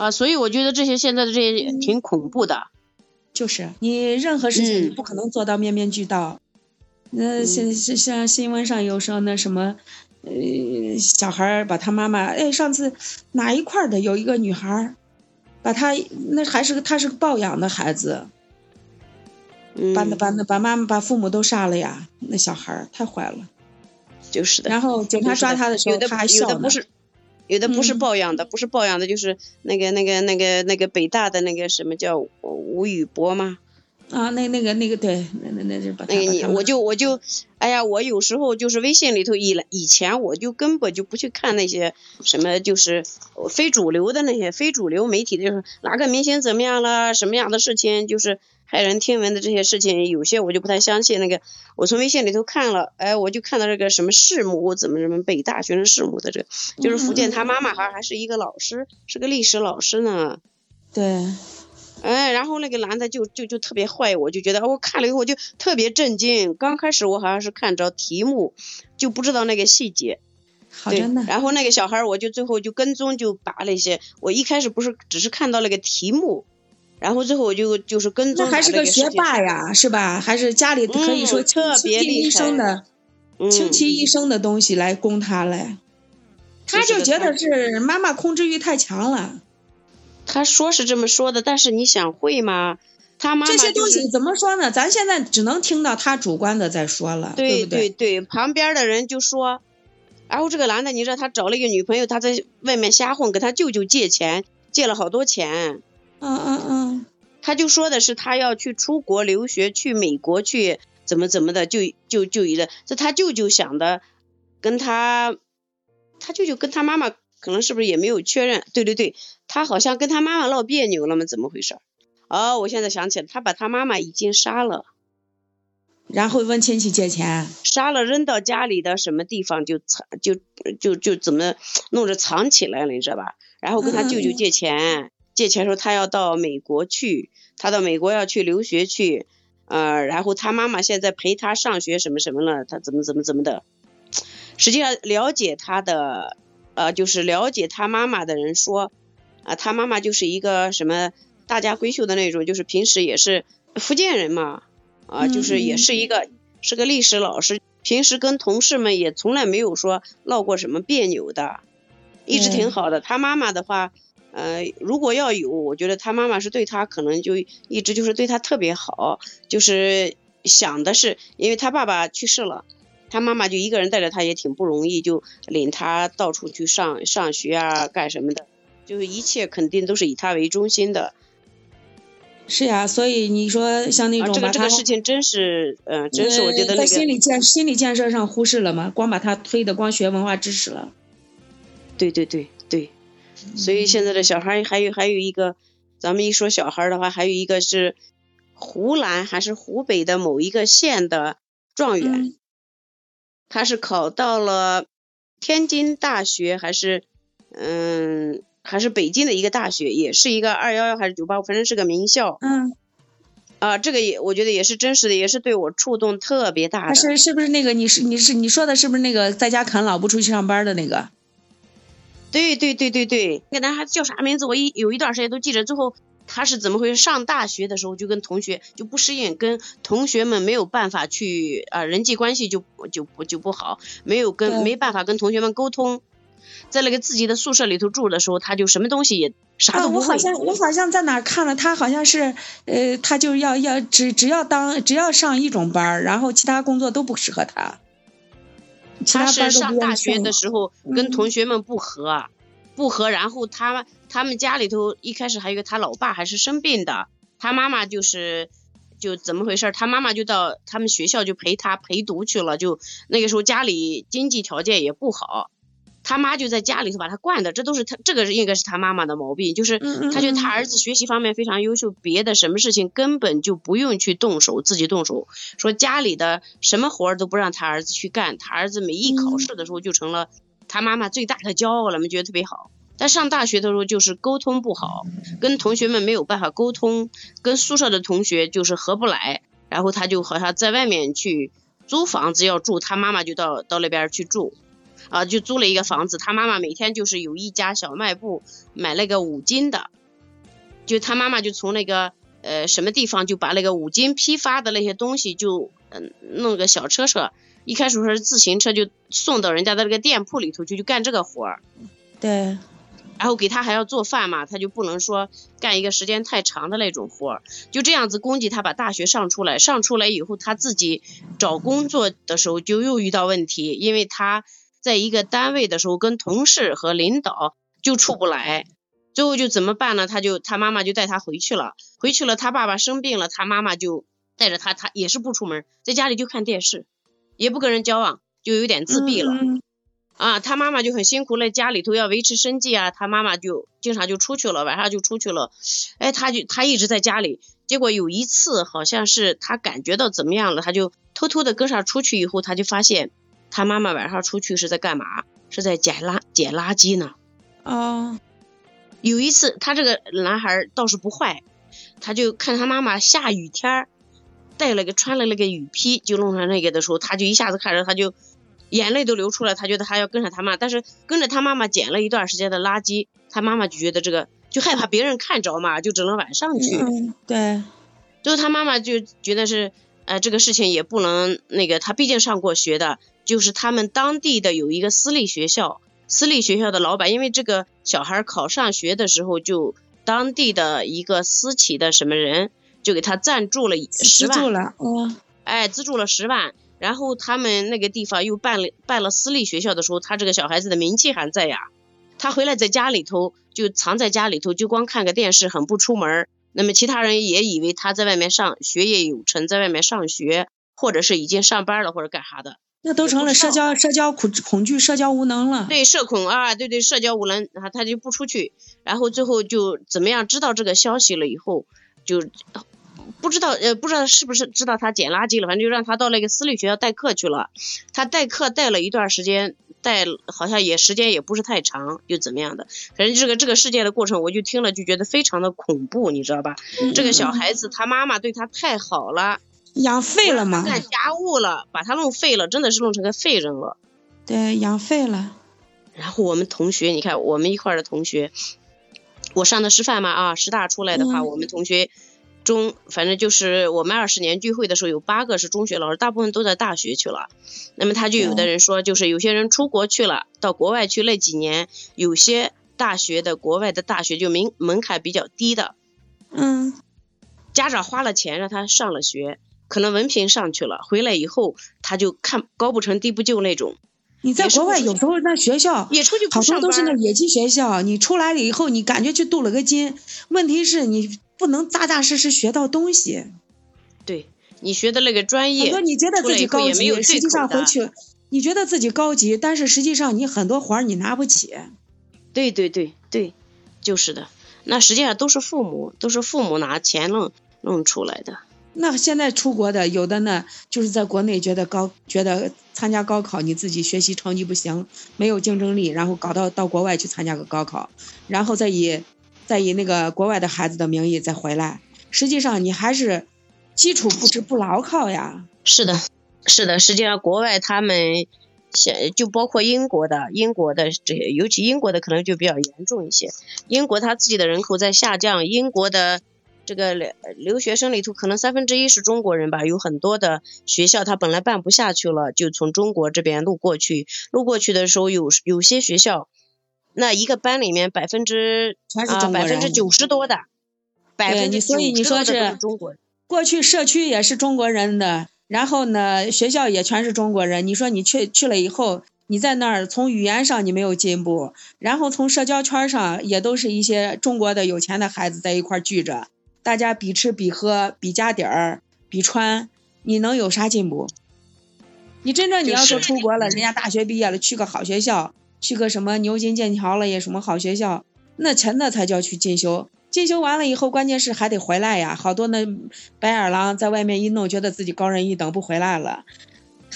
啊，所以我觉得这些现在的这些挺恐怖的。就是你任何事情你不可能做到面面俱到。那像像像新闻上有说那什么，呃，小孩把他妈妈，哎，上次哪一块的有一个女孩，把他那还是个他是个抱养的孩子，把那把那把妈妈把父母都杀了呀，那小孩太坏了。就是的。然后警察抓他的时候他还笑呢。有的不是抱养的，不是抱养的，就是那个那个那个那个北大的那个什么叫吴宇博吗？啊，那那个那个对，那那那就把那个你我就我就，哎呀，我有时候就是微信里头以以前我就根本就不去看那些什么就是非主流的那些非主流媒体的，哪个明星怎么样了，什么样的事情就是。骇人听闻的这些事情，有些我就不太相信。那个，我从微信里头看了，哎，我就看到这个什么弑母，怎么怎么北大学生弑母的这个，就是福建他妈妈好像还是一个老师，是个历史老师呢。对。哎，然后那个男的就就就特别坏，我就觉得我看了以后就特别震惊。刚开始我好像是看着题目，就不知道那个细节。好真的。然后那个小孩，我就最后就跟踪就把那些，我一开始不是只是看到那个题目。然后最后我就就是跟踪那还是个学霸呀，是吧？还是家里可以说倾其一生的，倾其一生的东西来供他嘞。他就觉得是妈妈控制欲太强了。他说是这么说的，但是你想会吗？他妈妈这些东西怎么说呢？咱现在只能听到他主观的在说了，对不对？对对，旁边的人就说，然后这个男的，你知道他找了一个女朋友，他在外面瞎混，跟他舅舅借钱，借了好多钱。嗯嗯嗯，他就说的是他要去出国留学，去美国去怎么怎么的，就就就一个，这他舅舅想的，跟他，他舅舅跟他妈妈可能是不是也没有确认？对对对，他好像跟他妈妈闹别扭了吗？怎么回事？哦，我现在想起来，他把他妈妈已经杀了，然后问亲戚借钱，杀了扔到家里的什么地方就藏就就就怎么弄着藏起来了，你知道吧？然后跟他舅舅借钱。借钱说他要到美国去，他到美国要去留学去，呃，然后他妈妈现在陪他上学什么什么了，他怎么怎么怎么的。实际上了解他的，呃，就是了解他妈妈的人说，啊，他妈妈就是一个什么大家闺秀的那种，就是平时也是福建人嘛，啊，就是也是一个是个历史老师，平时跟同事们也从来没有说闹过什么别扭的，一直挺好的。他妈妈的话。呃，如果要有，我觉得他妈妈是对他可能就一直就是对他特别好，就是想的是，因为他爸爸去世了，他妈妈就一个人带着他也挺不容易，就领他到处去上上学啊，干什么的，就是一切肯定都是以他为中心的。是呀，所以你说像那种这个这个事情真是，呃，真是我觉得那个心理建心理建设上忽视了吗？光把他推的光学文化知识了。对对对对。所以现在的小孩还有还有一个，咱们一说小孩的话，还有一个是湖南还是湖北的某一个县的状元，他是考到了天津大学还是嗯还是北京的一个大学，也是一个二幺幺还是九八五，反正是个名校。嗯。啊，这个也我觉得也是真实的，也是对我触动特别大的。是是不是那个你是你是你说的是不是那个在家啃老不出去上班的那个？对对对对对，那个男孩子叫啥名字？我一有一段时间都记着。最后他是怎么回事？上大学的时候就跟同学就不适应，跟同学们没有办法去啊，人际关系就就不就不好，没有跟没办法跟同学们沟通。在那个自己的宿舍里头住的时候，他就什么东西也啥都不会。我好像我好像在哪看了，他好像是呃，他就要要只只要当只要上一种班，然后其他工作都不适合他。他是上大学的时候跟同学们不和，不和，然后他他们家里头一开始还有个他老爸还是生病的，他妈妈就是就怎么回事？他妈妈就到他们学校就陪他陪读去了，就那个时候家里经济条件也不好。他妈就在家里头把他惯的，这都是他这个应该是他妈妈的毛病，就是他觉得他儿子学习方面非常优秀，别的什么事情根本就不用去动手，自己动手，说家里的什么活儿都不让他儿子去干，他儿子每一考试的时候就成了他妈妈最大的骄傲了，们觉得特别好。但上大学的时候就是沟通不好，跟同学们没有办法沟通，跟宿舍的同学就是合不来，然后他就好像在外面去租房子要住，他妈妈就到到那边去住。啊，就租了一个房子。他妈妈每天就是有一家小卖部买那个五金的，就他妈妈就从那个呃什么地方就把那个五金批发的那些东西就嗯弄个小车车，一开始说是自行车，就送到人家的那个店铺里头去就干这个活儿。对。然后给他还要做饭嘛，他就不能说干一个时间太长的那种活儿，就这样子供给他把大学上出来。上出来以后，他自己找工作的时候就又遇到问题，因为他在一个单位的时候跟同事和领导就处不来，最后就怎么办呢？他就他妈妈就带他回去了，回去了他爸爸生病了，他妈妈就带着他，他也是不出门，在家里就看电视，也不跟人交往，就有点自闭了。啊，他妈妈就很辛苦了，家里头要维持生计啊，他妈妈就经常就出去了，晚上就出去了，哎，他就他一直在家里，结果有一次好像是他感觉到怎么样了，他就偷偷的跟上出去以后，他就发现他妈妈晚上出去是在干嘛？是在捡垃捡垃圾呢。哦，有一次他这个男孩倒是不坏，他就看他妈妈下雨天带了个穿了那个雨披就弄上那个的时候，他就一下子看着他就。眼泪都流出来，他觉得他要跟上他妈，但是跟着他妈妈捡了一段时间的垃圾，他妈妈就觉得这个就害怕别人看着嘛，就只能晚上去。嗯，对。最后他妈妈就觉得是，呃，这个事情也不能那个，他毕竟上过学的，就是他们当地的有一个私立学校，私立学校的老板，因为这个小孩考上学的时候，就当地的一个私企的什么人就给他赞助了十万。资助了，哦。哎，资助了十万。然后他们那个地方又办了办了私立学校的时候，他这个小孩子的名气还在呀。他回来在家里头就藏在家里头，就光看个电视，很不出门。那么其他人也以为他在外面上学业有成，在外面上学，或者是已经上班了，或者干啥的。那都成了社交社交恐恐惧、社交无能了。对，社恐啊，对对，社交无能啊，他就不出去。然后最后就怎么样？知道这个消息了以后，就。不知道呃，不知道是不是知道他捡垃圾了，反正就让他到那个私立学校代课去了。他代课代了一段时间，代好像也时间也不是太长，又怎么样的？反正这个这个事件的过程，我就听了就觉得非常的恐怖，你知道吧？这个小孩子他妈妈对他太好了，养废了吗？干家务了，把他弄废了，真的是弄成个废人了。对，养废了。然后我们同学，你看我们一块的同学，我上的师范嘛啊，师大出来的话，我们同学。中反正就是我们二十年聚会的时候，有八个是中学老师，大部分都在大学去了。那么他就有的人说，就是有些人出国去了，到国外去那几年，有些大学的国外的大学就门门槛比较低的，嗯，家长花了钱让他上了学，可能文凭上去了，回来以后他就看高不成低不就那种。你在国外有时候那学校也出去好多都是那野鸡学校，你出来了以后，你感觉去镀了个金，问题是你。不能扎扎实实学到东西，对你学的那个专业，很多你觉得自己高级，实际上回去你觉得自己高级，但是实际上你很多活儿你拿不起。对对对对，就是的，那实际上都是父母，都是父母拿钱弄弄出来的。那现在出国的有的呢，就是在国内觉得高，觉得参加高考你自己学习成绩不行，没有竞争力，然后搞到到国外去参加个高考，然后再以。再以那个国外的孩子的名义再回来，实际上你还是基础不不牢靠呀。是的，是的，实际上国外他们现就包括英国的，英国的这些，尤其英国的可能就比较严重一些。英国他自己的人口在下降，英国的这个留留学生里头可能三分之一是中国人吧，有很多的学校他本来办不下去了，就从中国这边路过去，路过去的时候有有些学校。那一个班里面百分之啊百分之九十多的，百分之所以你说是中国。过去社区也是中国人的，然后呢学校也全是中国人。你说你去去了以后，你在那儿从语言上你没有进步，然后从社交圈上也都是一些中国的有钱的孩子在一块聚着，大家比吃比喝比加点儿比穿，你能有啥进步？你真正你要说出国了，人家大学毕业了去个好学校。去个什么牛津、剑桥了也什么好学校，那真的才叫去进修。进修完了以后，关键是还得回来呀。好多那白眼狼在外面一弄，觉得自己高人一等，不回来了。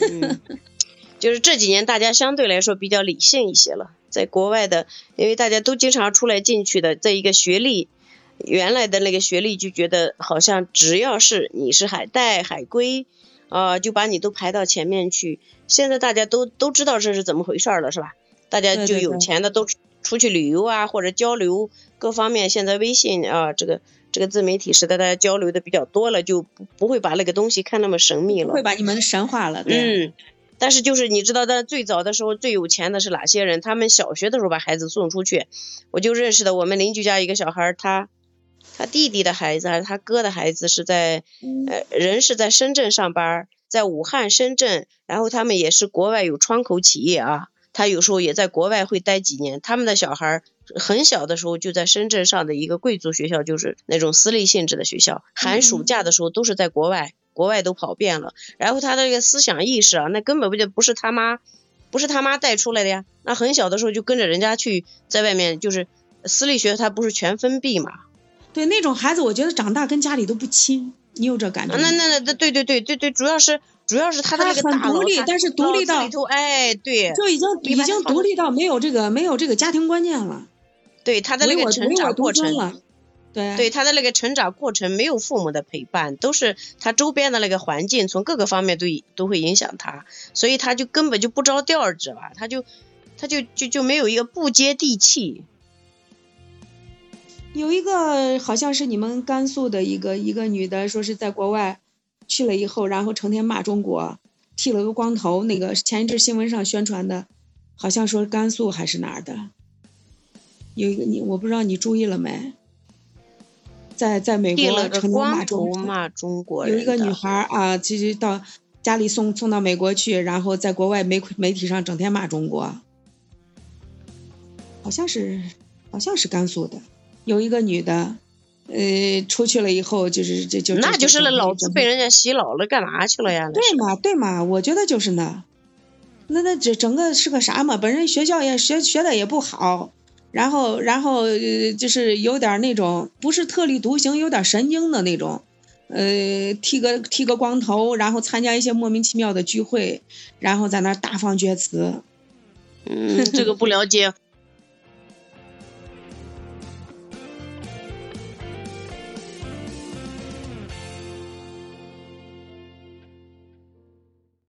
嗯，就是这几年大家相对来说比较理性一些了。在国外的，因为大家都经常出来进去的，在一个学历原来的那个学历，就觉得好像只要是你是海带、海归啊，就把你都排到前面去。现在大家都都知道这是怎么回事了，是吧？大家就有钱的都出去旅游啊，或者交流各方面。现在微信啊，这个这个自媒体时代，大家交流的比较多了，就不不会把那个东西看那么神秘了。会把你们神化了。嗯。但是就是你知道，在最早的时候最有钱的是哪些人？他们小学的时候把孩子送出去，我就认识的我们邻居家一个小孩，他他弟弟的孩子还是他哥的孩子是在呃人是在深圳上班，在武汉、深圳，然后他们也是国外有窗口企业啊，他有时候也在国外会待几年。他们的小孩很小的时候就在深圳上的一个贵族学校，就是那种私立性质的学校，寒暑假的时候都是在国外。国外都跑遍了，然后他的这个思想意识啊，那根本不就不是他妈，不是他妈带出来的呀。那很小的时候就跟着人家去，在外面就是私立学校，他不是全封闭嘛？对，那种孩子，我觉得长大跟家里都不亲，你有这感觉？那那那对对对对对，主要是主要是他的那个大独立，但是独立到里头，哎，对，就已经已经独立到没有这个没有这个家庭观念了。对他的那个成长过程。对他的那个成长过程没有父母的陪伴，都是他周边的那个环境，从各个方面都都会影响他，所以他就根本就不着调，知道吧？他就他就就就没有一个不接地气。有一个好像是你们甘肃的一个一个女的，说是在国外去了以后，然后成天骂中国，剃了个光头，那个前一阵新闻上宣传的，好像说甘肃还是哪儿的，有一个你我不知道你注意了没？在在美国成天骂中国，有一个女孩啊，其实到家里送送到美国去，然后在国外媒媒体上整天骂中国，好像是好像是甘肃的，有一个女的，呃，出去了以后就是这就那就是那脑子被人家洗脑了，干嘛去了呀？对嘛对嘛，我觉得就是那，那那这整个是个啥嘛？本身学校也学学的也不好。然后，然后呃，就是有点那种不是特立独行，有点神经的那种，呃，剃个剃个光头，然后参加一些莫名其妙的聚会，然后在那大放厥词。嗯，这个不了解。